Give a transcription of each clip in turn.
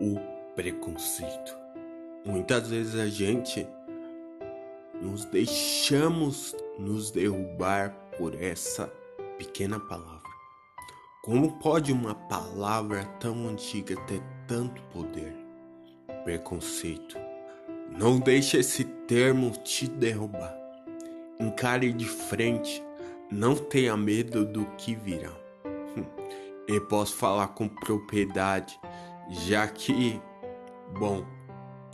o preconceito. Muitas vezes a gente nos deixamos nos derrubar por essa pequena palavra. Como pode uma palavra tão antiga ter tanto poder? Preconceito. Não deixe esse termo te derrubar. Encare de frente. Não tenha medo do que virá. Eu posso falar com propriedade, já que, bom,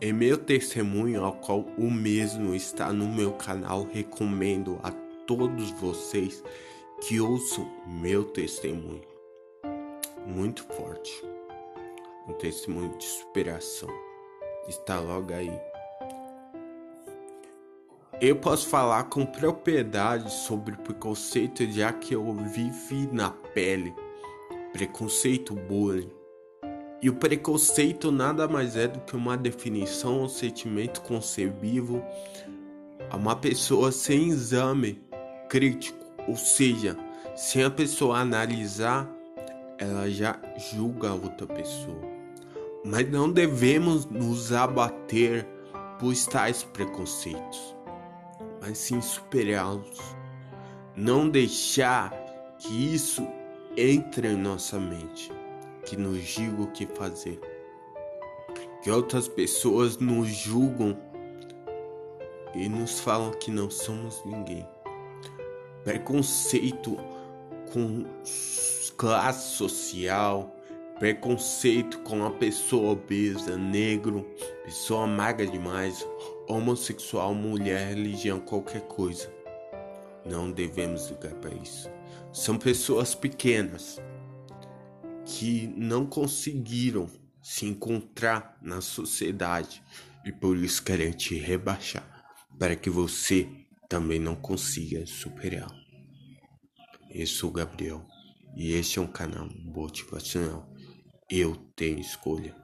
em meu testemunho, ao qual o mesmo está no meu canal, recomendo a todos vocês que ouçam meu testemunho. Muito forte. Um testemunho de superação. Está logo aí. Eu posso falar com propriedade sobre preconceito, já que eu vivi na pele preconceito, bullying. E o preconceito nada mais é do que uma definição ou sentimento concebido a uma pessoa sem exame crítico, ou seja, sem a pessoa analisar, ela já julga a outra pessoa. Mas não devemos nos abater por tais preconceitos, mas sim superá-los. Não deixar que isso entre em nossa mente, que nos diga o que fazer. Que outras pessoas nos julgam e nos falam que não somos ninguém. Preconceito com classe social, preconceito com a pessoa obesa, negro, pessoa magra demais, homossexual, mulher, religião, qualquer coisa. Não devemos ligar para isso. São pessoas pequenas que não conseguiram se encontrar na sociedade e por isso querem te rebaixar para que você também não consiga superar. Eu sou Gabriel e este é um canal motivacional. Eu tenho escolha.